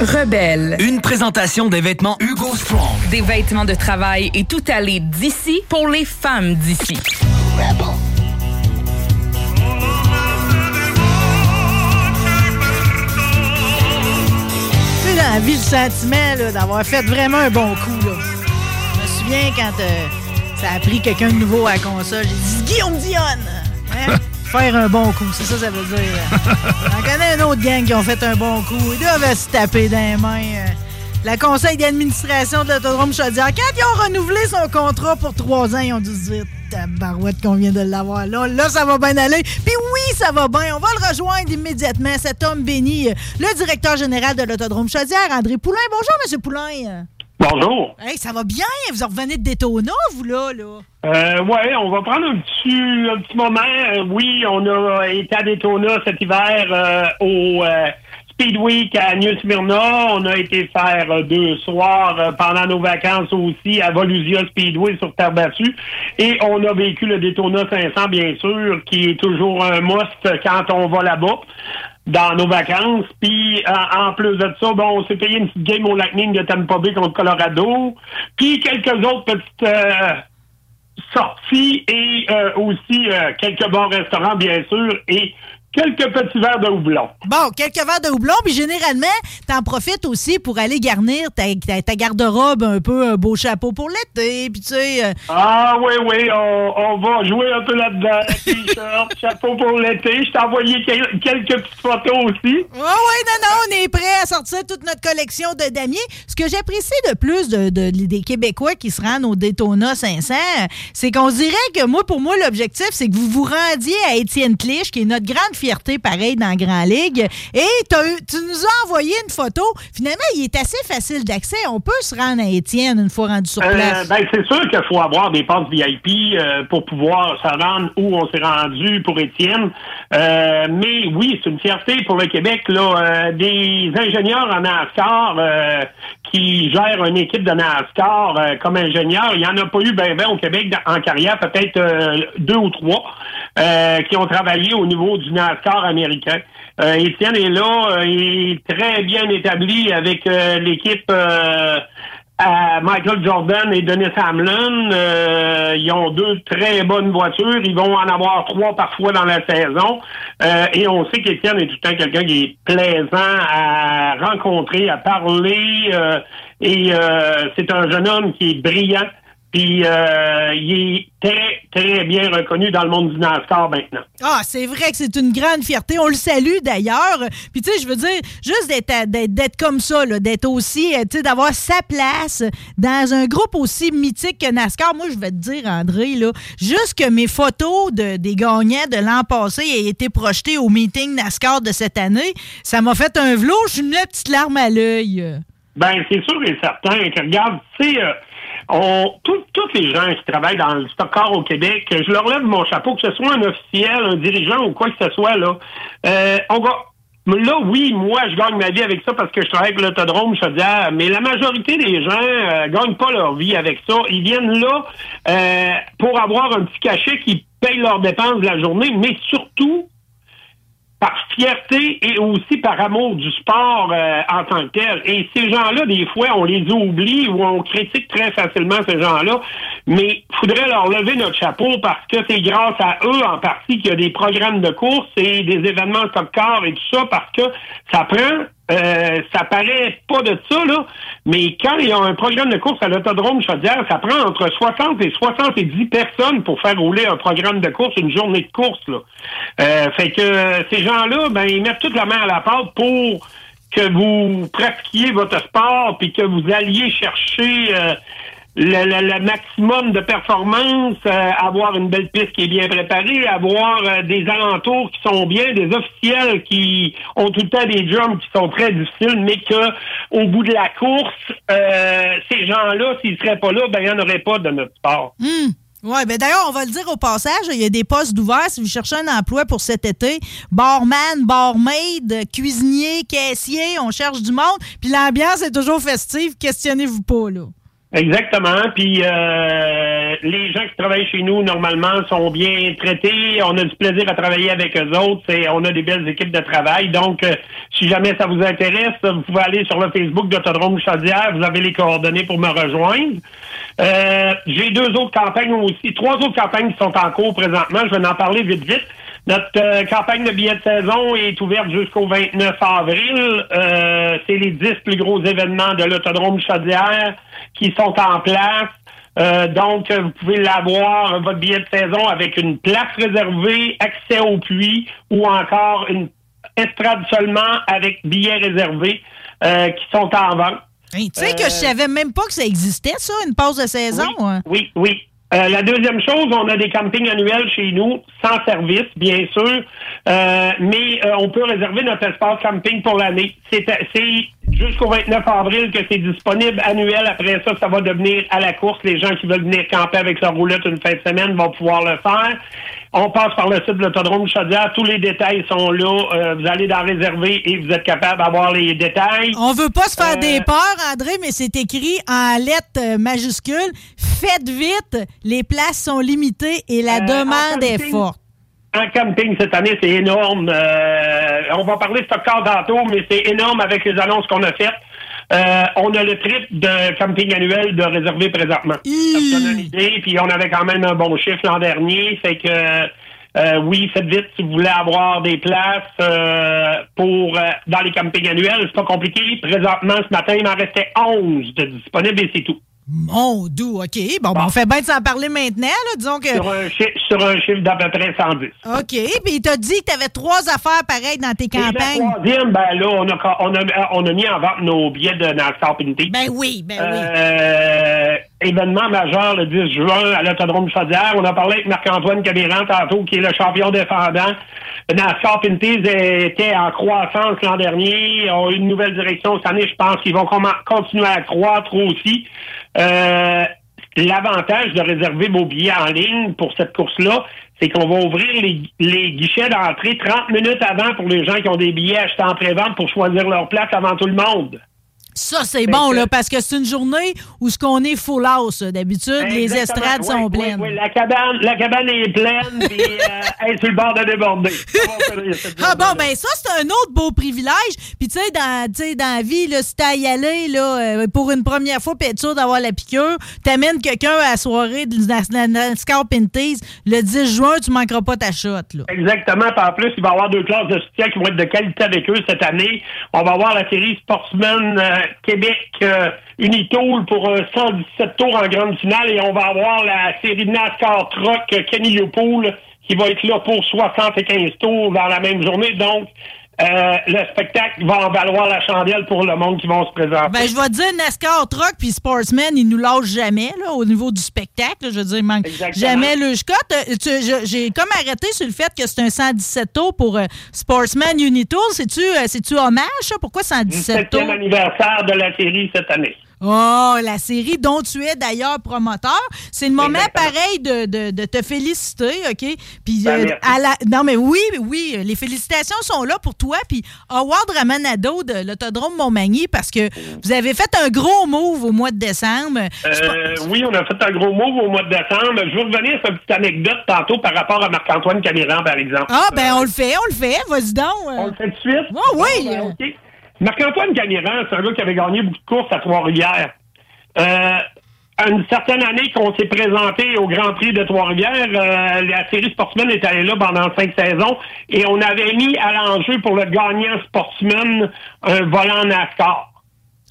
Rebelle. Une présentation des vêtements Hugo Strong. Des vêtements de travail et tout aller d'ici pour les femmes d'ici. Tu sais, dans la vie, le sentiment là, d'avoir fait vraiment un bon coup. Là. Je me souviens quand euh, ça a pris quelqu'un de nouveau à la console, j'ai dit Guillaume Dionne! Hein? Faire un bon coup, c'est ça que ça veut dire. J'en connais un autre gang qui ont fait un bon coup. Ils doivent se taper dans les mains. euh. La conseil d'administration de l'Autodrome Chaudière, quand ils ont renouvelé son contrat pour trois ans, ils ont dû se dire Tabarouette qu'on vient de l'avoir. Là, là, ça va bien aller. Puis oui, ça va bien. On va le rejoindre immédiatement, cet homme béni, euh, le directeur général de l'Autodrome Chaudière, André Poulain. Bonjour, M. Poulain. Bonjour. Hey, ça va bien? Vous revenez de Daytona, vous, là? là? Euh, ouais, on va prendre un petit, un petit moment. Euh, oui, on a été à Daytona cet hiver euh, au euh, Speed Week à New Smyrna. On a été faire deux soirs pendant nos vacances aussi à Volusia Speedway sur terre battue. Et on a vécu le Daytona 500, bien sûr, qui est toujours un must quand on va là-bas dans nos vacances. Puis en, en plus de ça, bon, on s'est payé une petite game au Lightning de Tampa Bay contre Colorado. Puis quelques autres petites euh, sorties et euh, aussi euh, quelques bons restaurants, bien sûr, et quelques petits verres de houblon. Bon, quelques verres de houblon, puis généralement, t'en profites aussi pour aller garnir ta, ta- ta garde-robe un peu, un beau chapeau pour l'été, puis tu sais... euh, Ah oui, oui, on, on va jouer un peu là-dedans. T-shirt, chapeau pour l'été. Je t'ai envoyé quel- quelques petites photos aussi. Ouais, ouais, non, non, on est prêt à sortir toute notre collection de damiers. Ce que j'apprécie de plus de, de- des Québécois qui se rendent au Daytona 500, c'est qu'on dirait que moi, pour moi, l'objectif, c'est que vous vous rendiez à Étienne Clich, qui est notre grande fierté, pareil, dans la Grand Ligue, et tu nous as envoyé une photo. Finalement, il est assez facile d'accès. On peut se rendre à Étienne une fois rendu sur Euh, place. ben, c'est sûr qu'il faut avoir des passes VIP euh, pour pouvoir se rendre où on s'est rendu pour Étienne. Euh, mais oui, c'est une fierté pour le Québec. Là, Euh, des ingénieurs en NASCAR euh, qui gèrent une équipe de NASCAR euh, comme ingénieur, il n'y en a pas eu ben, ben au Québec en carrière, peut-être euh, deux ou trois euh, qui ont travaillé au niveau du NASCAR américain. Euh, Étienne est là, euh, il est très bien établi avec euh, l'équipe Michael Jordan et Dennis Hamlin. Euh, ils ont deux très bonnes voitures. Ils vont en avoir trois parfois dans la saison. Euh, et on sait qu'Étienne est tout le temps quelqu'un qui est plaisant à rencontrer, à parler. euh, et c'est un jeune homme qui est brillant. Puis euh, il est très, très bien reconnu dans le monde du NASCAR maintenant. Ah, c'est vrai que c'est une grande fierté. On le salue d'ailleurs. Puis tu sais, je veux dire, juste d'être comme ça, d'être aussi, euh, tu sais, d'avoir sa place dans un groupe aussi mythique que NASCAR. Moi, je vais te dire, André, là, juste que mes photos de, des gagnants de l'an passé aient été projetées au meeting NASCAR de cette année, ça m'a fait un velours. Je suis une petite larme à l'œil. Ben, c'est sûr et certain que, regarde, tu sais, euh, on, tous les gens qui travaillent dans le stock car au Québec, je leur lève mon chapeau, que ce soit un officiel, un dirigeant ou quoi que ce soit, là. Euh, on va. Là, oui, moi, je gagne ma vie avec ça parce que je travaille avec l'autodrome Chaudière, mais la majorité des gens euh, gagnent pas leur vie avec ça. Ils viennent là euh, pour avoir un petit cachet qui paye leurs dépenses de la journée, mais surtout par fierté et aussi par amour du sport euh, en tant que tel. Et ces gens-là, des fois, on les oublie ou on critique très facilement ces gens-là. Mais il faudrait leur lever notre chapeau parce que c'est grâce à eux en partie qu'il y a des programmes de course et des événements top car et tout ça parce que ça prend euh, ça paraît pas de ça, là, mais quand il y a un programme de course à l'autodrome Chaudière, ça prend entre 60 et 70 personnes pour faire rouler un programme de course, une journée de course. Là. Euh, fait que euh, ces gens-là, ben, ils mettent toute la main à la pâte pour que vous pratiquiez votre sport puis que vous alliez chercher euh, le, maximum de performance, euh, avoir une belle piste qui est bien préparée, avoir euh, des alentours qui sont bien, des officiels qui ont tout le temps des jumps qui sont très difficiles, mais que au bout de la course, euh, ces gens-là, s'ils seraient pas là, ben il n'y en aurait pas de notre sport. Hmm. Oui, ben d'ailleurs, on va le dire au passage, il y a des postes d'ouvert si vous cherchez un emploi pour cet été. Barman, barmaid, cuisinier, caissier, on cherche du monde. Puis l'ambiance est toujours festive, questionnez-vous pas, là. Exactement. Puis euh, les gens qui travaillent chez nous normalement sont bien traités. On a du plaisir à travailler avec eux autres. C'est- on a des belles équipes de travail. Donc, euh, si jamais ça vous intéresse, vous pouvez aller sur le Facebook d'Autodrome Chaudière. Vous avez les coordonnées pour me rejoindre. Euh, J'ai deux autres campagnes aussi, trois autres campagnes qui sont en cours présentement. Je vais en parler vite vite. Notre euh, campagne de billets de saison est ouverte jusqu'au 29 avril. Euh, C'est les 10 plus gros événements de l'autodrome Chaudière qui sont en place. Euh, donc, vous pouvez l'avoir, votre billet de saison, avec une place réservée, accès au puits ou encore une estrade seulement avec billets réservés qui sont en vente. Hey, tu sais que je savais même pas que ça existait, ça, une pause de saison. hein? Oui, oui. Euh, la deuxième chose, on a des campings annuels chez nous, sans service, bien sûr, euh, mais euh, on peut réserver notre espace camping pour l'année. C'est jusqu'au 29 avril que c'est disponible annuel. Après ça, ça va devenir à la course. Les gens qui veulent venir camper avec leur roulette une fin de semaine vont pouvoir le faire. On passe par le site de l'autodrome Chaudière. Tous les détails sont là. Euh, vous allez dans réserver et vous êtes capable d'avoir les détails. On veut pas se faire Euh, des peurs, André, mais c'est écrit en lettres majuscules. Faites vite, les places sont limitées et la Euh, demande est forte. En camping cette année, c'est énorme. Euh, on va parler de stock car tantôt, mais c'est énorme avec les annonces qu'on a faites. Euh, on a le triple de camping annuel de réservé présentement. Ça donne une idée. Puis on avait quand même un bon chiffre l'an dernier. Fait que euh, oui, faites vite si vous voulez avoir des places euh, pour euh, dans les campings annuels. C'est pas compliqué. Présentement, ce matin, il m'en restait 11 de disponibles et c'est tout. Mon doux, OK. Bon, ben, on fait bien de s'en parler maintenant, là. Disons que. Sur un, sur un chiffre d'à peu près 110. OK. Puis il t'a dit que tu avais trois affaires pareilles dans tes Et la campagnes. troisième, ben là, on a, on a, on a mis en vente nos billets de NASCAR Pinty. Ben oui, ben oui. Euh, événement majeur le 10 juin à l'Autodrome Chaudière. On a parlé avec Marc-Antoine Caméran tantôt, qui est le champion défendant. NASCAR Pinties était en croissance l'an dernier. Ils ont eu une nouvelle direction cette année. Je pense qu'ils vont continuer à croître aussi. Euh, L'avantage de réserver vos billets en ligne pour cette course-là, c'est qu'on va ouvrir les, les guichets d'entrée 30 minutes avant pour les gens qui ont des billets achetés en pré-vente pour choisir leur place avant tout le monde. Ça, c'est bon, là, parce que c'est une journée où ce qu'on est full house. D'habitude, les estrades Oui, sont oui, pleines. oui, la cabane, la cabane est pleine, puis euh, elle est sur le bord de déborder. Ah bon, ben ça, c'est un autre beau privilège. Puis tu sais, dans, dans la vie, là, si t'as y aller là, euh, pour une première fois, puis être sûr d'avoir la piqûre, t'amènes quelqu'un à la soirée de NASCAR Pinties, le 10 juin, tu manqueras pas ta shot. Là. Exactement. Puis en plus, il va y avoir deux classes de soutien qui vont être de qualité avec eux cette année. On va avoir la série Sportsman euh, Québec euh, pour euh, 117 tours en grande finale et on va avoir la série NASCAR Truck euh, Kenny Leopold qui va être là pour 75 tours dans la même journée. Donc, euh, le spectacle va en valoir la chandelle pour le monde qui vont se présenter. Ben, je vais dire, NASCAR Truck puis Sportsman, ils nous lâchent jamais là, au niveau du spectacle. là. Je veux dire, il manque Exactement. jamais le cote. Euh, J'ai comme arrêté sur le fait que c'est un 117 tours pour euh, Sportsman Unitool. C'est-tu euh, hommage, ça? Pourquoi 117 tours? 17e anniversaire de la série cette année. Oh, la série dont tu es d'ailleurs promoteur. C'est le moment Exactement. pareil de, de, de te féliciter, OK? Puis, Ben, euh, merci. à la, non, mais oui, oui, les félicitations sont là pour toi. Puis, Howard Ramanado de l'Autodrome Montmagny, parce que vous avez fait un gros move au mois de décembre. Euh, oui, on a fait un gros move au mois de décembre. Je veux revenir sur une petite anecdote tantôt par rapport à Marc-Antoine Caméran, par exemple. Ah, ben, on le fait, on le fait. Vas-y donc. euh. On le fait tout de suite? Ouais, oui. Ben, OK. Marc-Antoine Caméran, c'est un gars qui avait gagné beaucoup de courses à Trois-Rivières. Euh, une certaine année qu'on s'est présenté au Grand Prix de Trois-Rivières, euh, la série Sportsman est allée là pendant cinq saisons et on avait mis à l'enjeu pour le gagnant Sportsman un volant NASCAR.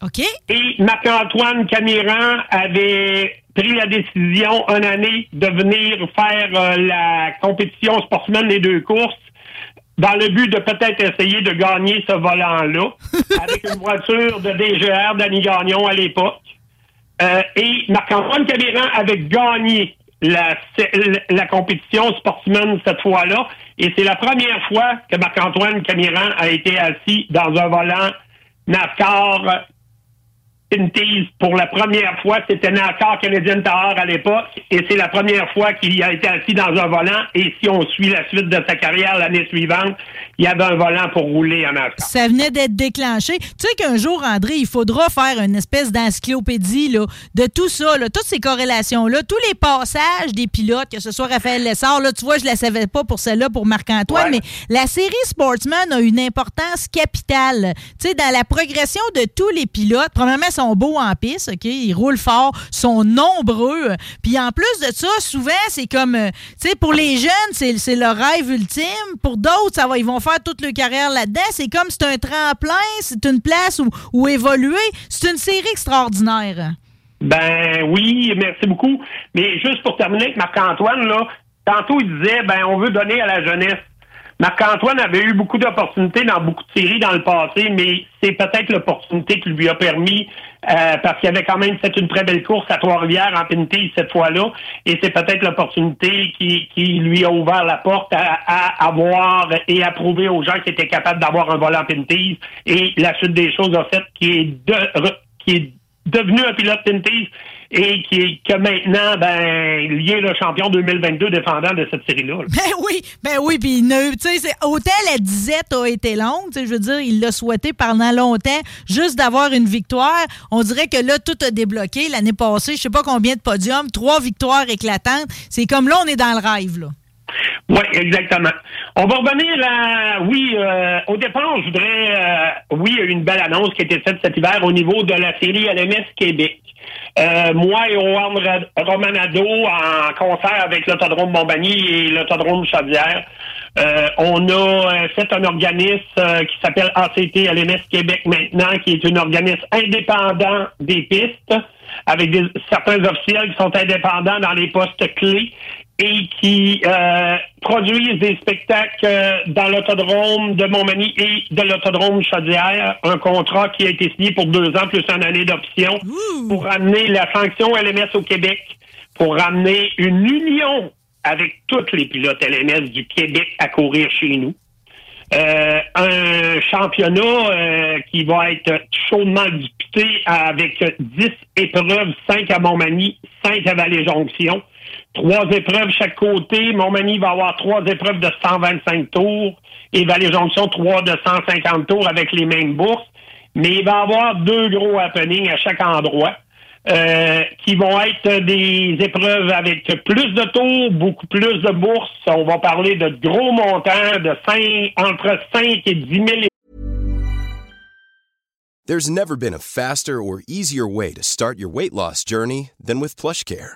OK. Et Marc-Antoine Camiran avait pris la décision une année de venir faire euh, la compétition Sportsman des deux courses dans le but de peut-être essayer de gagner ce volant-là avec une voiture de DGR d'Annie Gagnon à l'époque. Euh, et Marc-Antoine Camiran avait gagné la, la compétition Sportsman cette fois-là. Et c'est la première fois que Marc-Antoine Camiran a été assis dans un volant NASCAR Pinties pour la première fois. C'était NASCAR Canadian Tower à l'époque. Et c'est la première fois qu'il a été assis dans un volant. Et si on suit la suite de sa carrière l'année suivante, il y avait un volant pour rouler en NASCAR. Ça venait d'être déclenché. Tu sais qu'un jour, André, il faudra faire une espèce d'encyclopédie là, de tout ça, là, toutes ces corrélations-là, tous les passages des pilotes, que ce soit Raphaël Lessard, là, tu vois, je ne la savais pas pour celle-là, pour Marc-Antoine, mais la série Sportsman a une importance capitale. Tu sais, dans la progression de tous les pilotes, premièrement, sont beaux en piste, OK? Ils roulent fort, sont nombreux. Puis en plus de ça, souvent, c'est comme, euh, tu sais, pour les jeunes, c'est, leur rêve ultime. Pour d'autres, ça va, ils vont faire toute leur carrière là-dedans. C'est comme, c'est un tremplin, c'est une place où, où évoluer. C'est une série extraordinaire. Ben oui, merci beaucoup. Mais juste pour terminer avec Marc-Antoine, là, tantôt il disait, ben on veut donner à la jeunesse. Marc-Antoine avait eu beaucoup d'opportunités dans beaucoup de séries dans le passé, mais c'est peut-être l'opportunité qui lui a permis, euh, parce qu'il avait quand même fait une très belle course à Trois-Rivières en Pinty cette fois-là, et c'est peut-être l'opportunité qui, qui lui a ouvert la porte à, à avoir et à prouver aux gens qu'il était capable d'avoir un volant Pinty, et la suite des choses a fait qui est, de, qui est devenu un pilote Pinty et qui maintenant, ben, il est le champion 2022 défendant de cette série-là. Ben oui, ben oui, puis tu sais, autant la disette a été longue, je veux dire, il l'a souhaité pendant longtemps, juste d'avoir une victoire. On dirait que là, tout a débloqué. L'année passée, je sais pas combien de podiums, trois victoires éclatantes. C'est comme là, on est dans le rêve, là. Oui, exactement. On va revenir à, oui, euh, au départ, je voudrais, euh, oui, une belle annonce qui a été faite cet hiver au niveau de la série LMS Québec. Euh, moi et Owen Romanado, en concert avec l'Autodrome Montmagny et l'Autodrome Chaudière, on a fait un organisme qui s'appelle ACT LMS Québec maintenant, qui est un organisme indépendant des pistes, avec certains officiels qui sont indépendants dans les postes clés et qui euh, produisent des spectacles euh, dans l'autodrome de Montmagny et de l'autodrome Chaudière. Un contrat qui a été signé pour deux ans plus une année d'option pour ramener la sanction LMS au Québec, pour ramener une union avec tous les pilotes LMS du Québec à courir chez nous. Euh, un championnat euh, qui va être chaudement disputé avec 10 épreuves, 5 à Montmagny, 5 à Vallée-Jonction trois épreuves chaque côté. Montmagny va avoir trois épreuves de 125 tours et Vallée-Jonction, trois de 150 tours avec les mêmes bourses. Mais il va y avoir deux gros happenings à chaque endroit. Euh, qui vont être des épreuves avec plus de tours, beaucoup plus de bourses. On va parler de gros montants, de 5, entre 5 et 10 000 There's never been a faster or easier way to start your weight loss journey than with PlushCare.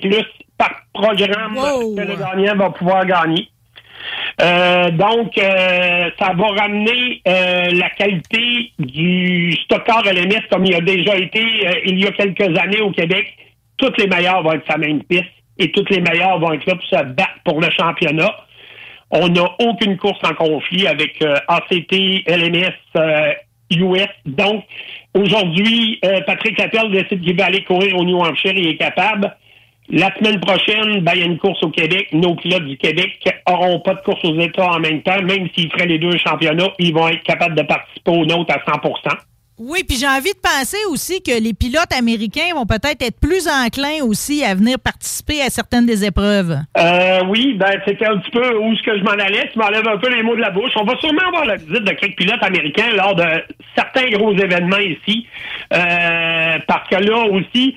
Plus par programme Wow. que le gagnant va pouvoir gagner. Euh, donc, euh, ça va ramener euh, la qualité du stockard LMS comme il a déjà été euh, il y a quelques années au Québec. Toutes les meilleurs vont être sa même piste. et toutes les meilleures vont être là pour se battre pour le championnat. On n'a aucune course en conflit avec euh, ACT, LMS, euh, US. Donc, aujourd'hui, euh, Patrick Lapierre décide qu'il va aller courir au New Hampshire. Il est capable. La semaine prochaine, ben, il y a une course au Québec. Nos pilotes du Québec auront pas de course aux États en même temps. Même s'ils feraient les deux championnats, ils vont être capables de participer aux nôtres à 100% Oui, puis j'ai envie de penser aussi que les pilotes américains vont peut-être être plus enclins aussi à venir participer à certaines des épreuves. Euh, oui, ben c'était un petit peu où ce que je m'en allais. Tu m'enlèves un peu les mots de la bouche. On va sûrement avoir la visite de quelques pilotes américains lors de certains gros événements ici. Euh, parce que là aussi,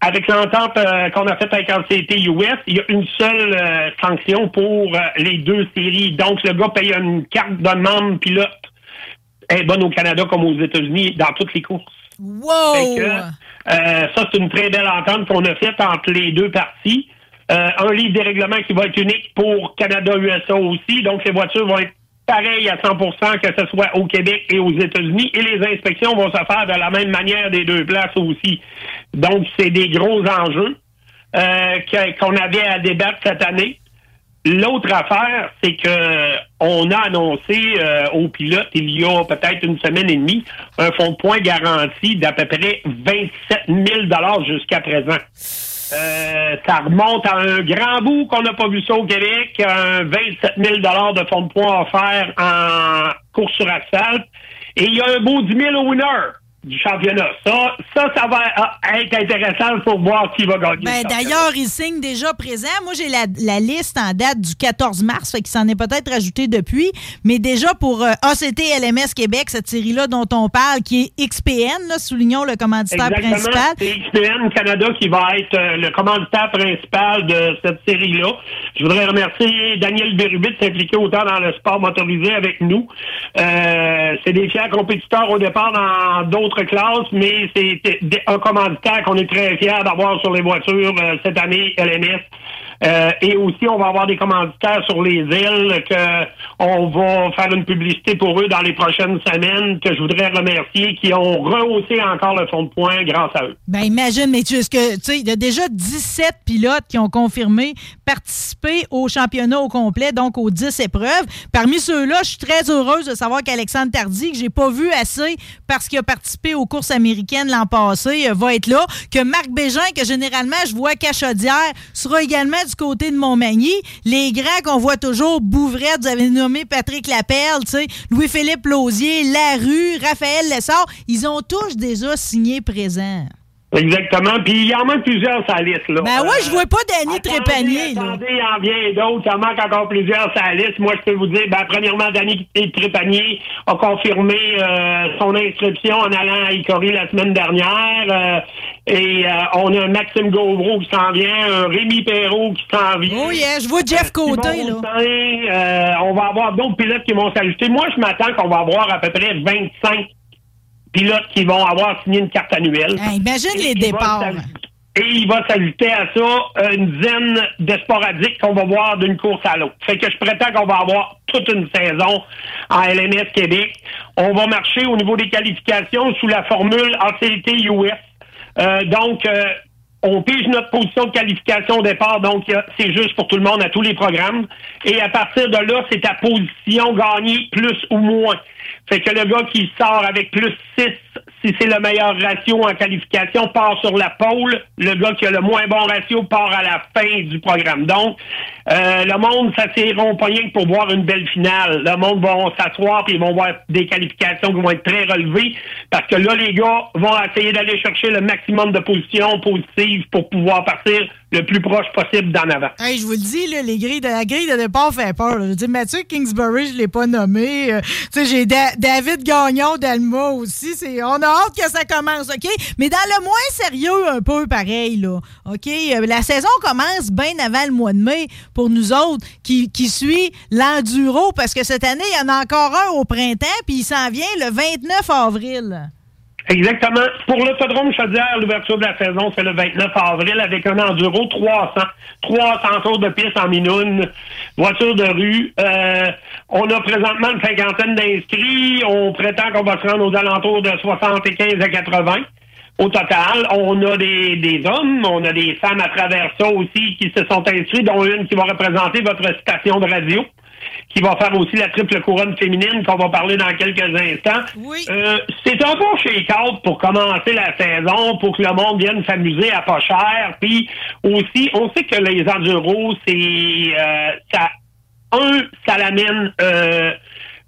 avec l'entente euh, qu'on a faite avec LCT US, il y a une seule euh, sanction pour euh, les deux séries. Donc, le gars paye une carte de membre pilote. Elle est bonne au Canada comme aux États-Unis dans toutes les courses. Wow! Que, ça, c'est une très belle entente qu'on a faite entre les deux parties. Un livre des règlements qui va être unique pour Canada-USA aussi. Donc, les voitures vont être pareilles à 100% que ce soit au Québec et aux États-Unis. Et les inspections vont se faire de la même manière des deux places aussi. Donc, c'est des gros enjeux euh, qu'on avait à débattre cette année. L'autre affaire, c'est que on a annoncé euh, aux pilotes il y a peut-être une semaine et demie un fonds de points garanti d'à peu près 27 000 jusqu'à présent. Euh, ça remonte à un grand bout qu'on n'a pas vu ça au Québec, un 27 000 de fonds de points offerts en course sur asphalte. Et il y a un beau 10 000 au winner du championnat. Ça, ça, ça va euh, être intéressant pour voir qui va gagner. Ben. D'ailleurs, il signe déjà présent. Moi, j'ai la, la liste en date du 14 mars, fait qu'il s'en est peut-être rajouté depuis. Mais déjà, pour euh, ACT LMS Québec, cette série-là dont on parle, qui est XPN, là, soulignons le commanditaire Exactement. principal. C'est XPN Canada qui va être euh, le commanditaire principal de cette série-là. Je voudrais remercier Daniel Bérubit de s'impliquer autant dans le sport motorisé avec nous. Euh, c'est des fiers compétiteurs au départ dans d'autres classes, mais c'est un commanditaire qu'on est très fiers d'avoir sur les voitures euh, cette année, LMS. Euh, et aussi, on va avoir des commanditaires sur les îles que on va faire une publicité pour eux dans les prochaines semaines que je voudrais remercier, qui ont rehaussé encore le fond de points grâce à eux. Ben imagine, mais tu sais, il y a déjà 17 pilotes qui ont confirmé participer au championnat au complet, donc aux 10 épreuves. Parmi ceux-là, je suis très heureuse de savoir qu'Alexandre Tardy, que j'ai pas vu assez parce qu'il a participé aux courses américaines l'an passé, euh, va être là. Que Marc Bégin, que généralement je vois qu'à Chaudière, sera également du côté de Montmagny. Les grands qu'on voit toujours, Bouvrette, vous avez nommé Patrick Lapelle, Louis-Philippe Lausier, Larue, Raphaël Lessard, ils ont tous déjà signé présent. Exactement. Puis il y en manque plusieurs la liste. Là. Ben ouais, je vois pas Danny Trépanier. Attendez, il en vient d'autres. Il en manque encore plusieurs la liste. Moi, je peux vous dire, ben, premièrement, Danny Trépanier a confirmé euh, son inscription en allant à Icori la semaine dernière. Euh, et euh, on a un Maxime Gauvreau qui s'en vient, un Rémi Perrault qui s'en vient. Oh yeah, je vois Jeff Côté, là. Euh, on va avoir d'autres pilotes qui vont s'ajouter. Moi, je m'attends qu'on va avoir à peu près 25 pilotes qui vont avoir signé une carte annuelle. Hey, imagine Et les départs. Et il va s'ajouter à ça euh, une dizaine de sporadiques qu'on va voir d'une course à l'autre. Fait que je prétends qu'on va avoir toute une saison en LMS Québec. On va marcher au niveau des qualifications sous la formule ACT US. Euh, donc, euh, on pige notre position de qualification au départ, donc a- c'est juste pour tout le monde à tous les programmes. Et à partir de là, c'est ta position gagnée plus ou moins. Fait que le gars qui sort avec plus 6, si c'est le meilleur ratio en qualification, part sur la pole. Le gars qui a le moins bon ratio part à la fin du programme. Donc, euh, le monde s'assiront pas rien que pour voir une belle finale. Le monde va s'asseoir puis ils vont voir des qualifications qui vont être très relevées parce que là, les gars vont essayer d'aller chercher le maximum de positions positives pour pouvoir partir le plus proche possible d'en avant. Je vous le dis, là, les grilles de, la grille de départ fait peur. Je dire, Mathieu Kingsbury, je l'ai pas nommé. Euh, j'ai Da- David Gagnon d'Alma aussi. On a hâte que ça commence, OK? Mais dans le moins sérieux, un peu pareil, là. OK? Euh, La saison commence bien avant le mois de mai pour nous autres qui, qui suit l'enduro parce que cette année, il y en a encore un au printemps puis il s'en vient le 29 avril. Exactement. Pour l'autodrome Chaudière, l'ouverture de la saison, c'est le 29 avril avec un enduro 300. 300 tours de piste en minoune, voiture de rue. Euh, on a présentement une cinquantaine d'inscrits. On prétend qu'on va se rendre aux alentours de 75 à 80. au total. On a des, des hommes, on a des femmes à travers ça aussi qui se sont inscrits, dont une qui va représenter votre station de radio qui va faire aussi la triple couronne féminine qu'on va parler dans quelques instants. Euh, c'est un bon shake-out pour commencer la saison, pour que le monde vienne s'amuser à pas cher. Puis aussi, on sait que les enduros, c'est euh, ça un, ça l'amène euh,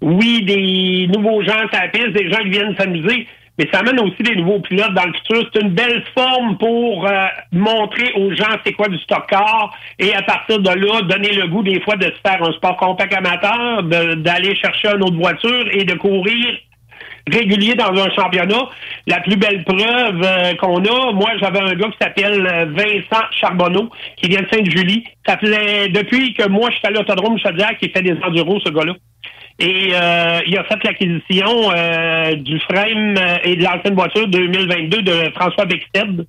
oui, des nouveaux gens à la piste, des gens qui viennent s'amuser, mais ça amène aussi des nouveaux pilotes dans le futur. C'est une belle forme pour euh, montrer aux gens c'est quoi du stock car et à partir de là, donner le goût des fois de se faire un sport compact amateur, d'aller chercher une autre voiture et de courir régulier dans un championnat. La plus belle preuve euh, qu'on a, moi j'avais un gars qui s'appelle euh, Vincent Charbonneau, qui vient de Sainte-Julie. Ça faisait depuis que moi je suis à l'autodrome Chaudière qui fait des enduros, ce gars-là. Et euh, il a fait l'acquisition euh, du frame euh, et de l'ancienne voiture 2022 de François Bexted,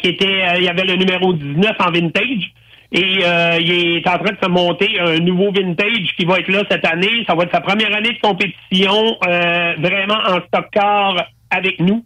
qui était, il y avait le numéro 19 en vintage. Et il est en train de se monter un nouveau vintage qui va être là cette année. Ça va être sa première année de compétition vraiment en stock car avec nous.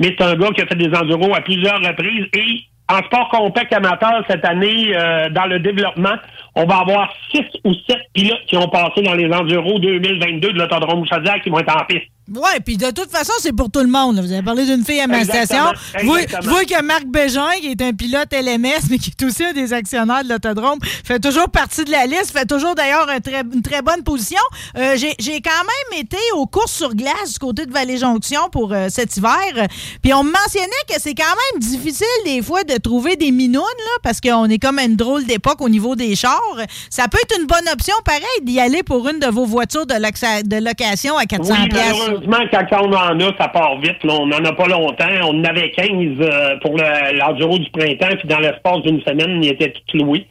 Mais c'est un gars qui a fait des enduros à plusieurs reprises et en sport compact amateur cette année, dans le développement, on va avoir six ou sept pilotes qui ont passé dans les enduros 2022 de l'autodrome Chaudière qui vont être en piste. Oui, puis de toute façon, c'est pour tout le monde. Vous avez parlé d'une fille à ma station. Vous voyez que Marc Bégin, qui est un pilote LMS, mais qui est aussi un des actionnaires de l'autodrome, fait toujours partie de la liste, fait toujours d'ailleurs une très bonne position. Euh, J'ai quand même été aux courses sur glace du côté de Vallée-Jonction pour euh, cet hiver. Puis on me mentionnait que c'est quand même difficile des fois de trouver des minounes, là, parce qu'on est comme à une drôle d'époque au niveau des chars. Ça peut être une bonne option, pareil, d'y aller pour une de vos voitures de, location à 400 oui, malheureusement, quand on en a, ça part vite. On n'en a pas longtemps. On en avait 15 euh, pour l'enduro du printemps, puis dans l'espace d'une semaine, il était tout loué.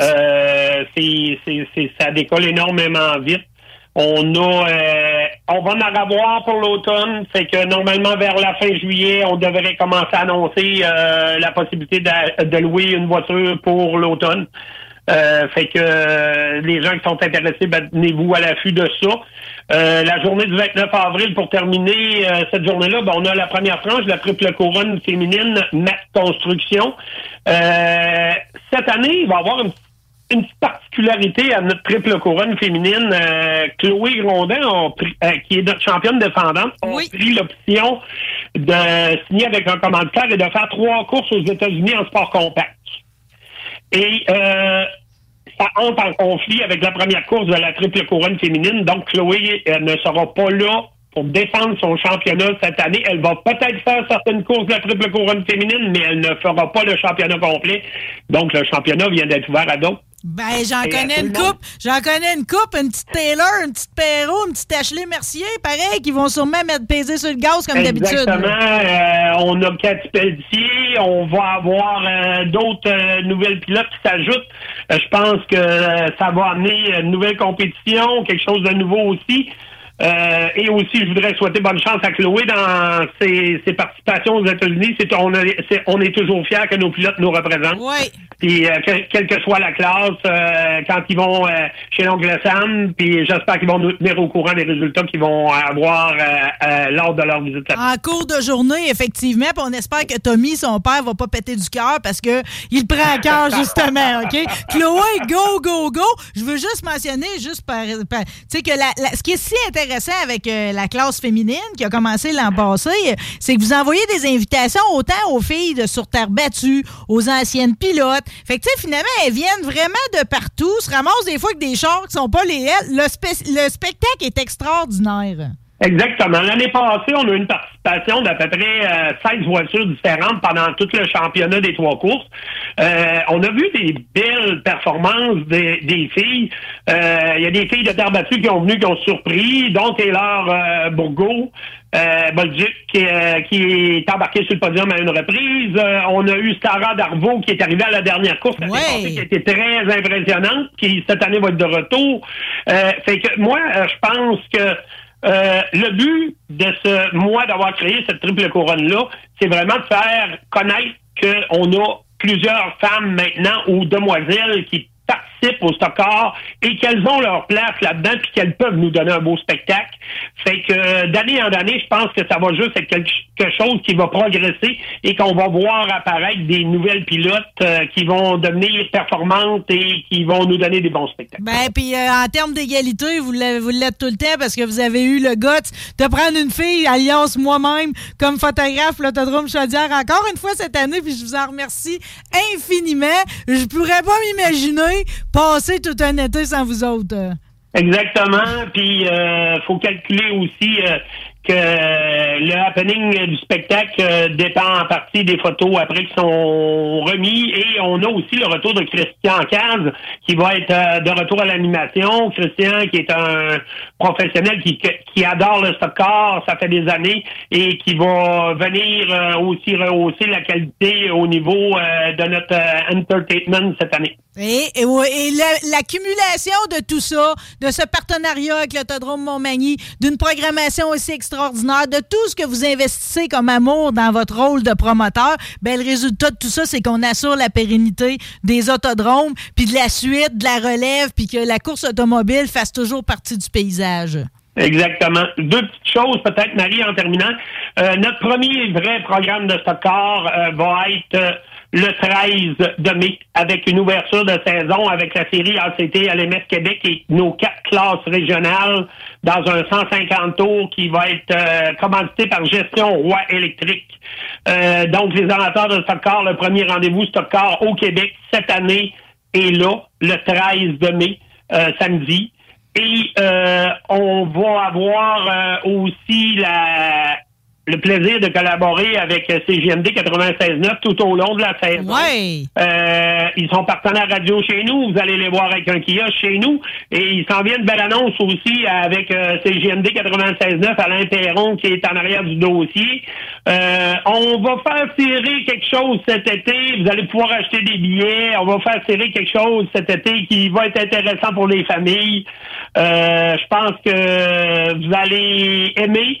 Euh, ça décolle énormément vite. On a, euh, on va en avoir pour l'automne. C'est que normalement vers la fin juillet, on devrait commencer à annoncer la possibilité de, louer une voiture pour l'automne. Euh, fait que les gens qui sont intéressés, ben, tenez-vous à l'affût de ça. Euh, la journée du 29 avril, pour terminer cette journée-là, ben, on a la première tranche, la triple couronne féminine Mat Construction. cette année, il va y avoir une, petite particularité à notre triple couronne féminine. Chloé Grondin, qui est notre championne défendante, a pris l'option de signer avec un commanditaire et de faire trois courses aux États-Unis en sport compact. Et euh, ça entre en conflit avec la première course de la triple couronne féminine. Donc, Chloé ne sera pas là pour défendre son championnat cette année. Elle va peut-être faire certaines courses de la triple couronne féminine, mais elle ne fera pas le championnat complet. Donc, le championnat vient d'être ouvert à d'autres. Ben, j'en connais une coupe. J'en connais une coupe, une petite Taylor, une petite Perrault, une petite Ashley Mercier, pareil, qui vont sûrement mettre peser sur le gaz comme d'habitude. Exactement. Euh, on a Cathy Pelletier. On va avoir euh, d'autres euh, nouvelles pilotes qui s'ajoutent. je pense que ça va amener une nouvelle compétition, quelque chose de nouveau aussi. Euh, et aussi, je voudrais souhaiter bonne chance à Chloé dans ses, participations aux États-Unis. C'est, on, on, est toujours fiers que nos pilotes nous représentent. Oui. Puis, euh, quelle que soit la classe, euh, quand ils vont chez l'oncle Sam, puis j'espère qu'ils vont nous tenir au courant des résultats qu'ils vont avoir lors de leur visite. En cours de journée, effectivement. Puis on espère que Tommy, son père, va pas péter du cœur parce que il prend à cœur, justement. OK? Chloé, go, go, go. Je veux juste mentionner, juste par. tu sais, que la, ce qui est si intéressant, avec euh, la classe féminine qui a commencé l'an passé, c'est que vous envoyez des invitations autant aux filles de sur terre battue, aux anciennes pilotes. Fait que, tu sais, finalement, elles viennent vraiment de partout, se ramassent des fois avec des chars qui sont pas les Le, le spectacle est extraordinaire. Exactement. L'année passée, on a eu une participation d'à peu près 16 euh, voitures différentes pendant tout le championnat des trois courses. Euh, on a vu des belles performances des, filles. Euh, il y a des filles de terre battue qui ont venu, qui ont surpris, dont Taylor euh, Bourgo. Bolduc qui, qui, est embarqué sur le podium à une reprise. on a eu Sarah Darvaux qui est arrivée à la dernière course, qui était très impressionnante, qui cette année va être de retour. fait que moi, je pense que euh, le but de ce mois d'avoir créé cette triple couronne-là, c'est vraiment de faire connaître qu'on a plusieurs femmes maintenant ou demoiselles qui participent participent au et qu'elles ont leur place là-dedans puis qu'elles peuvent nous donner un beau spectacle. Fait que d'année en année, je pense que ça va juste être quelque chose qui va progresser et qu'on va voir apparaître des nouvelles pilotes euh, qui vont devenir performantes et qui vont nous donner des bons spectacles. Ben, puis euh, en termes d'égalité, vous l'êtes tout le temps parce que vous avez eu le guts de prendre une fille, alliance moi-même, comme photographe l'autodrome Chaudière encore une fois cette année, puis je vous en remercie infiniment. Je pourrais pas m'imaginer passer tout un été sans vous autres. Exactement. Puis il euh, faut calculer aussi euh, que le happening du spectacle euh, dépend en partie des photos après qui sont remis et on a aussi le retour de Christian Caz qui va être de retour à l'animation. Christian qui est un professionnel qui, qui adore le stock car, ça fait des années et qui va venir euh, aussi rehausser la qualité au niveau de notre entertainment cette année. Et, et, l'accumulation de tout ça, de ce partenariat avec l'Autodrome Montmagny, d'une programmation aussi extraordinaire, de tout ce que vous investissez comme amour dans votre rôle de promoteur, ben, le résultat de tout ça, c'est qu'on assure la pérennité des autodromes, puis de la suite, de la relève, puis que la course automobile fasse toujours partie du paysage. Exactement. Deux petites choses, peut-être, Marie, en terminant. Euh, notre premier vrai programme de stock car euh, va être... Euh, le 13 de mai avec une ouverture de saison avec la série ACT LMS Québec et nos quatre classes régionales dans un 150 tours qui va être commandité par Gestion Roi électrique. Donc, les amateurs de Stockcar, le premier rendez-vous Stockcar au Québec cette année est là, le 13 de mai, samedi. Et on va avoir aussi la le plaisir de collaborer avec CGMD 96.9 tout au long de la saison. Ouais. Euh, ils sont partenaires radio chez nous. Vous allez les voir avec un kiosque chez nous. Et il s'en vient une belle annonce aussi avec euh, CGMD 96.9 Alain Perron qui est en arrière du dossier. Euh, on va faire tirer quelque chose cet été. Vous allez pouvoir acheter des billets. On va faire tirer quelque chose cet été qui va être intéressant pour les familles. Euh, je pense que vous allez aimer.